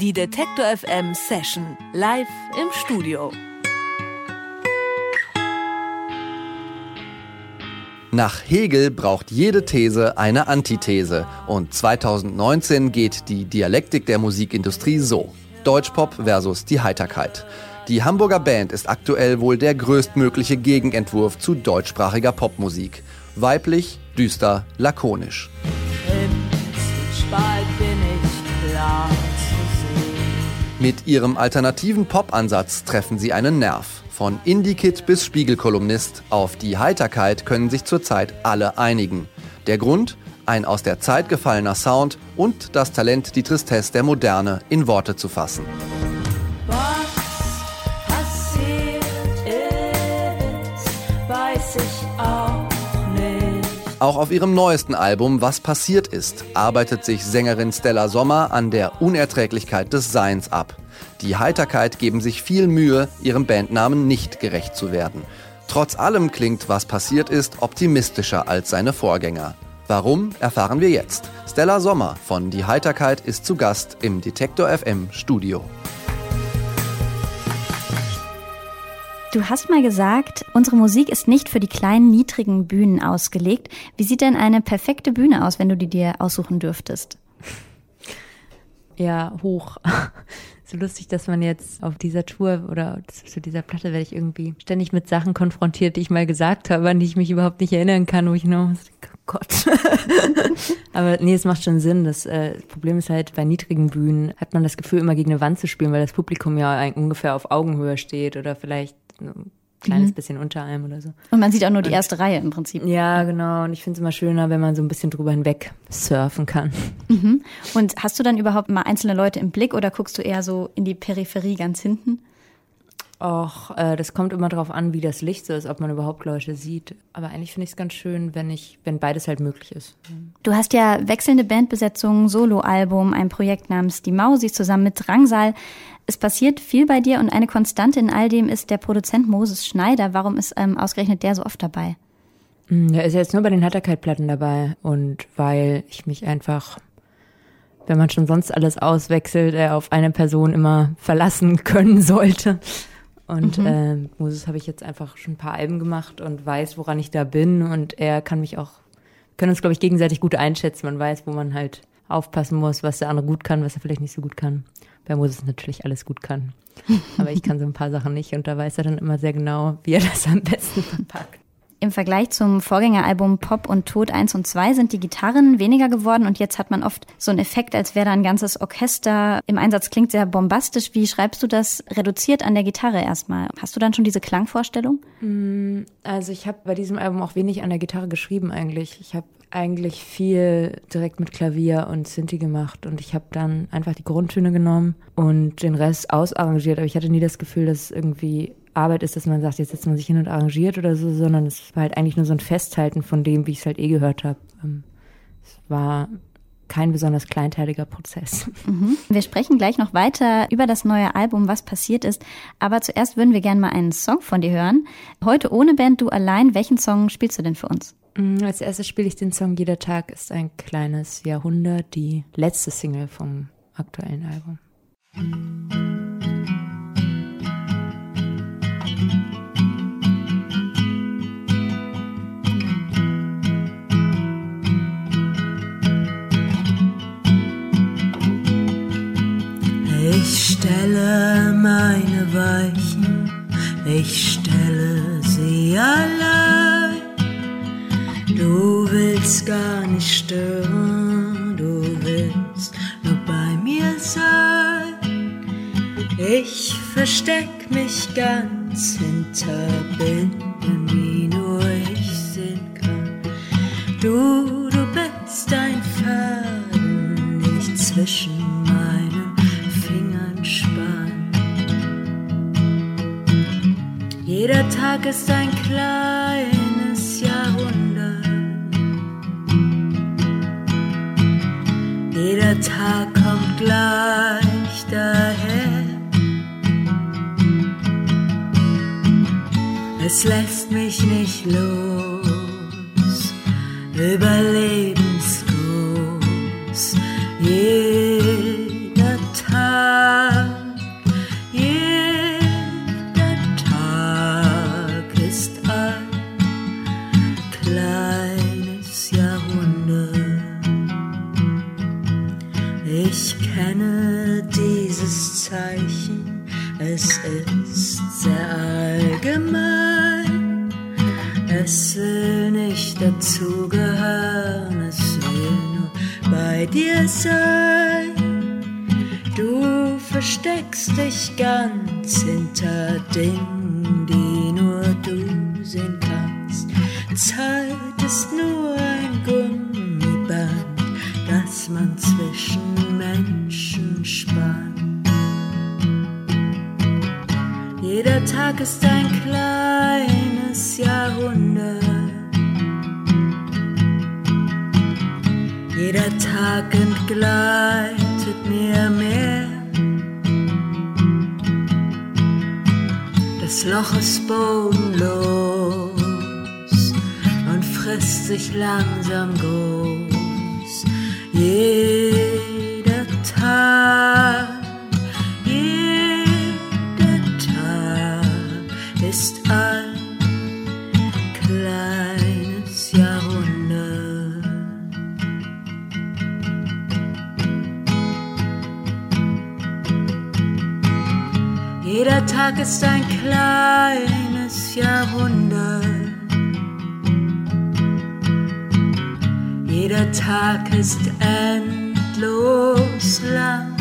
Die Detektor FM Session live im Studio. Nach Hegel braucht jede These eine Antithese. Und 2019 geht die Dialektik der Musikindustrie so. Deutschpop versus die Heiterkeit. Die Hamburger Band ist aktuell wohl der größtmögliche Gegenentwurf zu deutschsprachiger Popmusik. Weiblich, düster, lakonisch. Mit ihrem alternativen Pop-Ansatz treffen sie einen Nerv. Von Indie-Kid bis Spiegelkolumnist, auf die Heiterkeit können sich zurzeit alle einigen. Der Grund? Ein aus der Zeit gefallener Sound und das Talent, die Tristesse der Moderne in Worte zu fassen. Auch auf ihrem neuesten Album Was passiert ist, arbeitet sich Sängerin Stella Sommer an der Unerträglichkeit des Seins ab. Die Heiterkeit geben sich viel Mühe, ihrem Bandnamen nicht gerecht zu werden. Trotz allem klingt Was passiert ist optimistischer als seine Vorgänger. Warum, erfahren wir jetzt. Stella Sommer von Die Heiterkeit ist zu Gast im Detektor FM Studio. Du hast mal gesagt, unsere Musik ist nicht für die kleinen, niedrigen Bühnen ausgelegt. Wie sieht denn eine perfekte Bühne aus, wenn du die dir aussuchen dürftest? Ja, hoch. so lustig, dass man jetzt auf dieser Tour oder zu dieser Platte werde ich irgendwie ständig mit Sachen konfrontiert, die ich mal gesagt habe, an die ich mich überhaupt nicht erinnern kann, wo ich nur, oh Gott. Aber nee, es macht schon Sinn. Das äh, Problem ist halt, bei niedrigen Bühnen hat man das Gefühl, immer gegen eine Wand zu spielen, weil das Publikum ja ungefähr auf Augenhöhe steht oder vielleicht ein kleines mhm. bisschen unter einem oder so. Und man sieht auch nur die erste Reihe im Prinzip. Ja, genau. Und ich finde es immer schöner, wenn man so ein bisschen drüber hinweg surfen kann. Mhm. Und hast du dann überhaupt mal einzelne Leute im Blick oder guckst du eher so in die Peripherie ganz hinten? Och, äh, das kommt immer darauf an, wie das Licht so ist, ob man überhaupt Leute sieht. Aber eigentlich finde ich es ganz schön, wenn ich, wenn beides halt möglich ist. Du hast ja wechselnde Bandbesetzungen, Soloalbum, ein Projekt namens Die Mausis zusammen mit Drangsal. Es passiert viel bei dir und eine Konstante in all dem ist der Produzent Moses Schneider. Warum ist ähm, ausgerechnet der so oft dabei? Hm, der ist jetzt nur bei den Hatterkeit-Platten dabei und weil ich mich einfach wenn man schon sonst alles auswechselt, äh, auf eine Person immer verlassen können sollte. Und mhm. äh, Moses habe ich jetzt einfach schon ein paar Alben gemacht und weiß, woran ich da bin. Und er kann mich auch, können uns, glaube ich, gegenseitig gut einschätzen. Man weiß, wo man halt aufpassen muss, was der andere gut kann, was er vielleicht nicht so gut kann. Bei Moses natürlich alles gut kann. Aber ich kann so ein paar Sachen nicht und da weiß er dann immer sehr genau, wie er das am besten verpackt. Im Vergleich zum Vorgängeralbum Pop und Tod 1 und 2 sind die Gitarren weniger geworden und jetzt hat man oft so einen Effekt, als wäre da ein ganzes Orchester im Einsatz. Klingt sehr bombastisch. Wie schreibst du das reduziert an der Gitarre erstmal? Hast du dann schon diese Klangvorstellung? Mm, also ich habe bei diesem Album auch wenig an der Gitarre geschrieben eigentlich. Ich habe eigentlich viel direkt mit Klavier und Synthi gemacht und ich habe dann einfach die Grundtöne genommen und den Rest ausarrangiert. Aber ich hatte nie das Gefühl, dass irgendwie Arbeit ist, dass man sagt, jetzt setzt man sich hin und arrangiert oder so, sondern es war halt eigentlich nur so ein Festhalten von dem, wie ich es halt eh gehört habe. Ähm, es war kein besonders kleinteiliger Prozess. Mhm. Wir sprechen gleich noch weiter über das neue Album, was passiert ist. Aber zuerst würden wir gerne mal einen Song von dir hören. Heute ohne Band, du allein. Welchen Song spielst du denn für uns? Mm, als erstes spiele ich den Song Jeder Tag ist ein kleines Jahrhundert, die letzte Single vom aktuellen Album. Ich stelle meine Weichen, ich stelle sie allein. Du willst gar nicht stören, du willst nur bei mir sein. Ich versteck mich ganz hinter Binden, wie nur ich sehen kann. Du, du bist ein Faden, nicht zwischen Jeder Tag ist ein kleines Jahrhundert. Jeder Tag kommt gleich daher. Es lässt mich nicht los, überlebensgroß. Versteckst dich ganz hinter Dingen, die nur du sehen kannst. Zeit ist nur ein Gummiband, das man zwischen Menschen spannt. Jeder Tag ist ein kleines Jahrhundert. Jeder Tag entgleitet mir mehr. Loch ist bodenlos und frisst sich langsam groß. Jeder Jeder Tag ist ein kleines Jahrhundert. Jeder Tag ist endlos lang.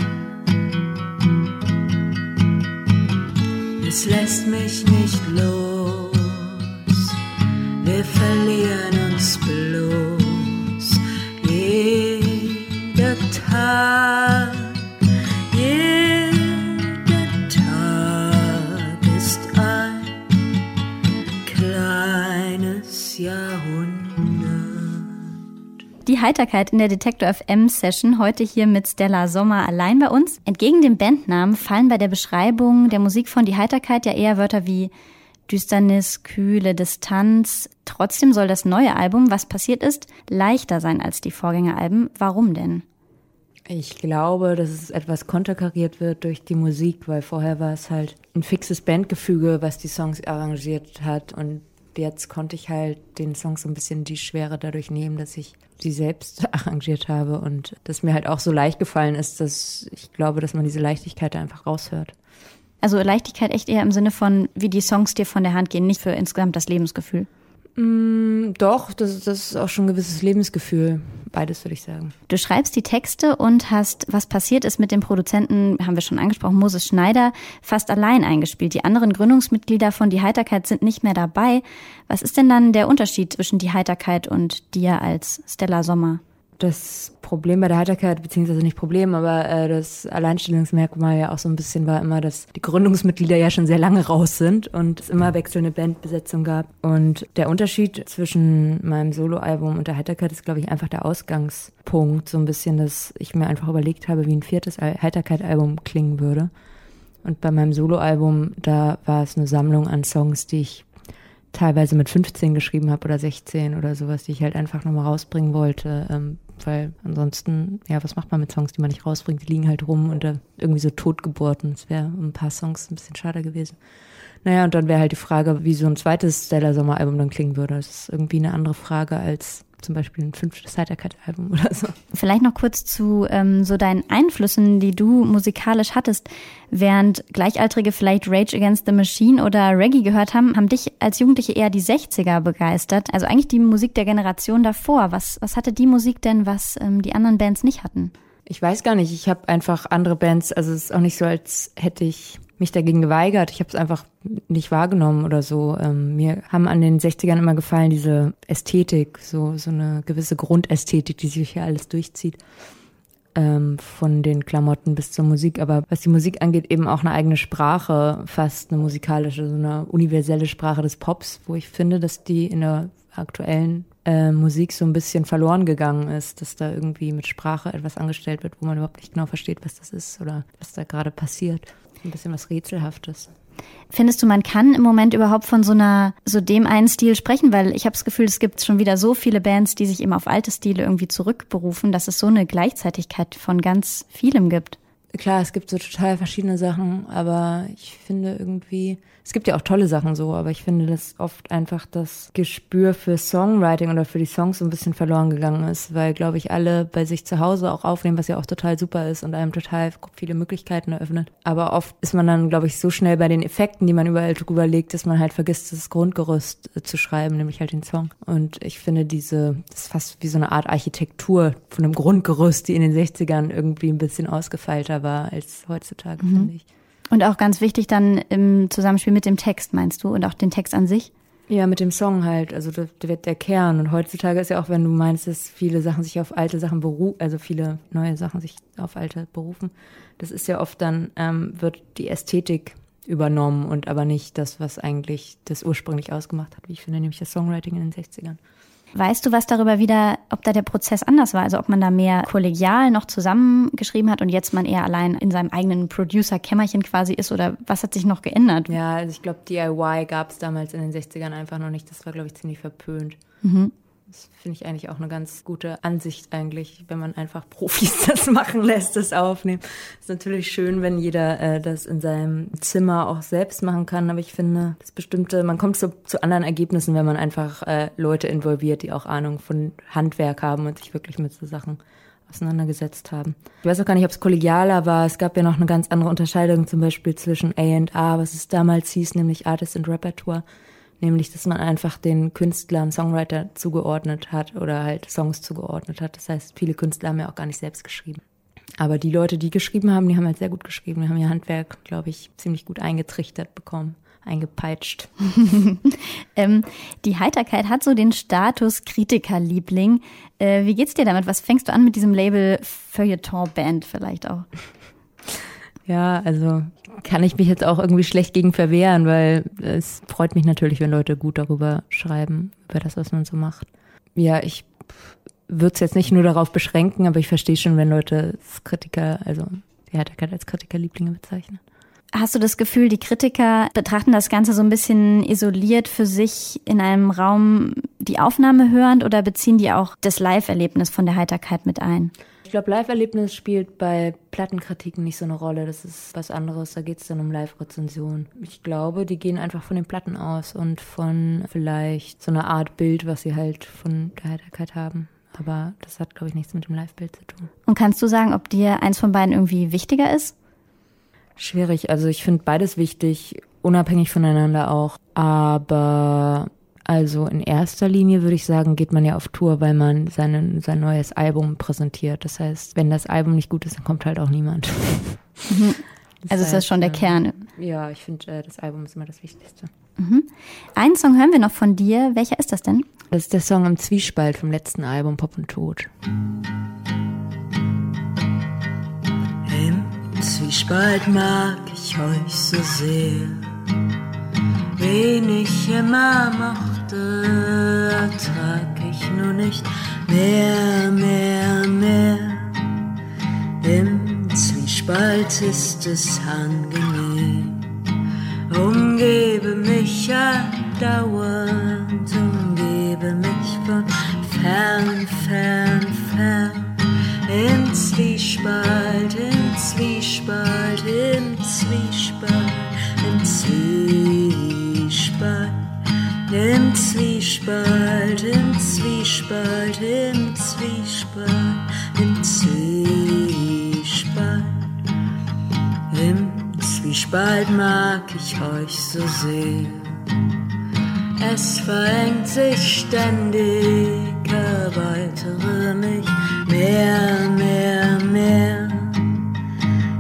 Es lässt mich nicht los. Wir verlieren uns bloß. Jeder Tag, Jahrhundert. Die Heiterkeit in der Detektor FM Session heute hier mit Stella Sommer allein bei uns. Entgegen dem Bandnamen fallen bei der Beschreibung der Musik von Die Heiterkeit ja eher Wörter wie Düsternis, Kühle, Distanz. Trotzdem soll das neue Album, was passiert ist, leichter sein als die Vorgängeralben. Warum denn? Ich glaube, dass es etwas konterkariert wird durch die Musik, weil vorher war es halt ein fixes Bandgefüge, was die Songs arrangiert hat. Und jetzt konnte ich halt den Songs so ein bisschen die Schwere dadurch nehmen, dass ich sie selbst arrangiert habe und dass mir halt auch so leicht gefallen ist, dass ich glaube, dass man diese Leichtigkeit da einfach raushört. Also Leichtigkeit echt eher im Sinne von, wie die Songs dir von der Hand gehen, nicht für insgesamt das Lebensgefühl. Mm, doch, das, das ist auch schon ein gewisses Lebensgefühl. Beides würde ich sagen. Du schreibst die Texte und hast, was passiert ist mit dem Produzenten, haben wir schon angesprochen, Moses Schneider, fast allein eingespielt. Die anderen Gründungsmitglieder von Die Heiterkeit sind nicht mehr dabei. Was ist denn dann der Unterschied zwischen Die Heiterkeit und dir als Stella Sommer? Das Problem bei der Heiterkeit, beziehungsweise nicht Problem, aber äh, das Alleinstellungsmerkmal ja auch so ein bisschen war immer, dass die Gründungsmitglieder ja schon sehr lange raus sind und es immer wechselnde Bandbesetzung gab. Und der Unterschied zwischen meinem Soloalbum und der Heiterkeit ist, glaube ich, einfach der Ausgangspunkt. So ein bisschen, dass ich mir einfach überlegt habe, wie ein viertes Heiterkeit-Album klingen würde. Und bei meinem Soloalbum, da war es eine Sammlung an Songs, die ich teilweise mit 15 geschrieben habe oder 16 oder sowas, die ich halt einfach nochmal rausbringen wollte. Ähm, weil ansonsten, ja, was macht man mit Songs, die man nicht rausbringt? Die liegen halt rum und da irgendwie so Totgeburten. Das wäre ein paar Songs ein bisschen schade gewesen. Naja, und dann wäre halt die Frage, wie so ein zweites Stella Sommer-Album dann klingen würde. Das ist irgendwie eine andere Frage als zum Beispiel ein fünftes Heiterkeit-Album oder so. Vielleicht noch kurz zu ähm, so deinen Einflüssen, die du musikalisch hattest. Während Gleichaltrige vielleicht Rage Against the Machine oder Reggae gehört haben, haben dich als Jugendliche eher die 60er begeistert. Also eigentlich die Musik der Generation davor. Was, was hatte die Musik denn, was ähm, die anderen Bands nicht hatten? Ich weiß gar nicht. Ich habe einfach andere Bands, also es ist auch nicht so, als hätte ich mich dagegen geweigert. Ich habe es einfach nicht wahrgenommen oder so. Ähm, mir haben an den 60ern immer gefallen diese Ästhetik, so, so eine gewisse Grundästhetik, die sich hier alles durchzieht. Ähm, von den Klamotten bis zur Musik. Aber was die Musik angeht, eben auch eine eigene Sprache, fast eine musikalische, so eine universelle Sprache des Pops, wo ich finde, dass die in der aktuellen äh, Musik so ein bisschen verloren gegangen ist, dass da irgendwie mit Sprache etwas angestellt wird, wo man überhaupt nicht genau versteht, was das ist oder was da gerade passiert. Ein bisschen was Rätselhaftes. Findest du, man kann im Moment überhaupt von so einer, so dem einen Stil sprechen? Weil ich habe das Gefühl, es gibt schon wieder so viele Bands, die sich immer auf alte Stile irgendwie zurückberufen, dass es so eine Gleichzeitigkeit von ganz vielem gibt. Klar, es gibt so total verschiedene Sachen, aber ich finde irgendwie, es gibt ja auch tolle Sachen so, aber ich finde, dass oft einfach das Gespür für Songwriting oder für die Songs so ein bisschen verloren gegangen ist, weil, glaube ich, alle bei sich zu Hause auch aufnehmen, was ja auch total super ist und einem total viele Möglichkeiten eröffnet. Aber oft ist man dann, glaube ich, so schnell bei den Effekten, die man überall drüber legt, dass man halt vergisst, das Grundgerüst äh, zu schreiben, nämlich halt den Song. Und ich finde diese, das ist fast wie so eine Art Architektur von einem Grundgerüst, die in den 60ern irgendwie ein bisschen ausgefeilter war als heutzutage, mhm. finde ich. Und auch ganz wichtig dann im Zusammenspiel mit dem Text, meinst du? Und auch den Text an sich? Ja, mit dem Song halt. Also das wird der Kern. Und heutzutage ist ja auch, wenn du meinst, dass viele Sachen sich auf alte Sachen berufen, also viele neue Sachen sich auf alte berufen, das ist ja oft dann, ähm, wird die Ästhetik übernommen und aber nicht das, was eigentlich das ursprünglich ausgemacht hat, wie ich finde, nämlich das Songwriting in den 60ern. Weißt du was darüber wieder, ob da der Prozess anders war? Also ob man da mehr kollegial noch zusammengeschrieben hat und jetzt man eher allein in seinem eigenen Producer-Kämmerchen quasi ist oder was hat sich noch geändert? Ja, also ich glaube, DIY gab es damals in den 60ern einfach noch nicht. Das war, glaube ich, ziemlich verpönt. Mhm. Das finde ich eigentlich auch eine ganz gute Ansicht eigentlich, wenn man einfach Profis das machen lässt, das Aufnehmen. Ist natürlich schön, wenn jeder äh, das in seinem Zimmer auch selbst machen kann, aber ich finde, das bestimmte, man kommt zu, zu anderen Ergebnissen, wenn man einfach äh, Leute involviert, die auch Ahnung von Handwerk haben und sich wirklich mit so Sachen auseinandergesetzt haben. Ich weiß auch gar nicht, ob es kollegialer war. Es gab ja noch eine ganz andere Unterscheidung, zum Beispiel zwischen A&A, was es damals hieß, nämlich Artist and Repertoire nämlich dass man einfach den Künstlern Songwriter zugeordnet hat oder halt Songs zugeordnet hat. Das heißt, viele Künstler haben ja auch gar nicht selbst geschrieben. Aber die Leute, die geschrieben haben, die haben halt sehr gut geschrieben. Die haben ihr Handwerk, glaube ich, ziemlich gut eingetrichtert bekommen, eingepeitscht. ähm, die Heiterkeit hat so den Status Kritikerliebling. Äh, wie geht's dir damit? Was fängst du an mit diesem Label Feuilleton Band vielleicht auch? Ja, also kann ich mich jetzt auch irgendwie schlecht gegen verwehren, weil es freut mich natürlich, wenn Leute gut darüber schreiben, über das, was man so macht. Ja, ich würde es jetzt nicht nur darauf beschränken, aber ich verstehe schon, wenn Leute Kritiker, also die Heiterkeit als Kritikerlieblinge bezeichnen. Hast du das Gefühl, die Kritiker betrachten das Ganze so ein bisschen isoliert für sich in einem Raum die Aufnahme hörend oder beziehen die auch das Live-Erlebnis von der Heiterkeit mit ein? Glaube, Live-Erlebnis spielt bei Plattenkritiken nicht so eine Rolle. Das ist was anderes. Da geht es dann um Live-Rezension. Ich glaube, die gehen einfach von den Platten aus und von vielleicht so einer Art Bild, was sie halt von der Heiterkeit haben. Aber das hat, glaube ich, nichts mit dem Live-Bild zu tun. Und kannst du sagen, ob dir eins von beiden irgendwie wichtiger ist? Schwierig. Also ich finde beides wichtig, unabhängig voneinander auch. Aber also in erster Linie würde ich sagen, geht man ja auf Tour, weil man seine, sein neues Album präsentiert. Das heißt, wenn das Album nicht gut ist, dann kommt halt auch niemand. Mhm. Also ist das schon der äh, Kern? Ja, ich finde, äh, das Album ist immer das Wichtigste. Mhm. Einen Song hören wir noch von dir. Welcher ist das denn? Das ist der Song im Zwiespalt vom letzten Album Pop und Tod. Im Zwiespalt mag ich euch so sehr, wen ich immer mochte Worte ertrag ich nur nicht mehr, mehr, mehr. Im Zwiespalt ist es angenehm. Umgebe mich andauernd, umgebe mich von fern, fern, fern. Im Zwiespalt, im Zwiespalt, im Zwiespalt, im Zwiespalt. Zwiespalt, im Zwiespalt, im Zwiespalt. Im Zwiespalt mag ich euch so sehr. Es verengt sich ständig, erweitere mich mehr, mehr, mehr.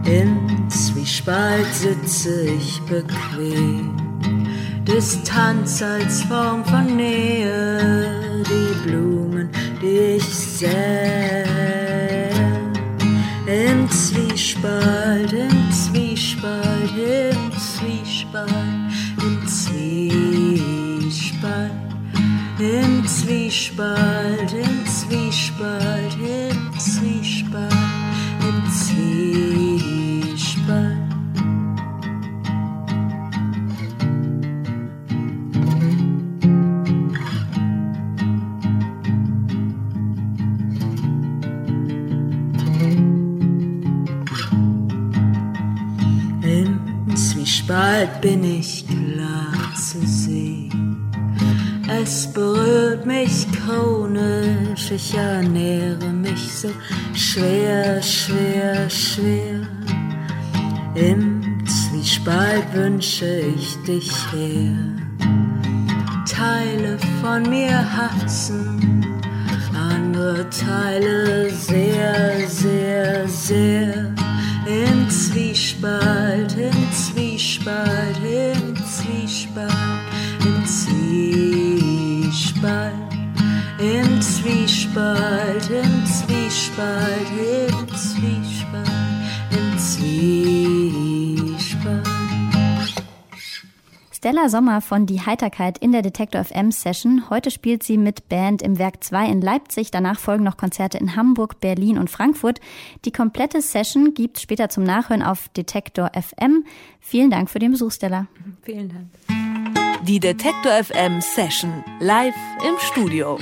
Im Zwiespalt sitze ich bequem Distanz als Form von Nähe, die Blumen, die ich sähe. Im Zwiespalt, im Zwiespalt, im Zwiespalt, im Zwiespalt, im Zwiespalt, im Zwiespalt, im Zwiespalt, Zwiespalt bin ich klar zu sehen. Es berührt mich chronisch, ich ernähre mich so schwer, schwer, schwer. Im Zwiespalt wünsche ich dich her. Teile von mir hassen, andere Teile sehr, sehr, sehr. Im Zwiespalt, im Zwiespalt, im Zwiespalt, im Zwiespalt, im Zwiespalt, im Zwiespalt, im Zwiespalt, Stella Sommer von Die Heiterkeit in der Detektor FM Session. Heute spielt sie mit Band im Werk 2 in Leipzig. Danach folgen noch Konzerte in Hamburg, Berlin und Frankfurt. Die komplette Session gibt's später zum Nachhören auf Detektor FM. Vielen Dank für den Besuch, Stella. Vielen Dank. Die Detektor FM Session live im Studio.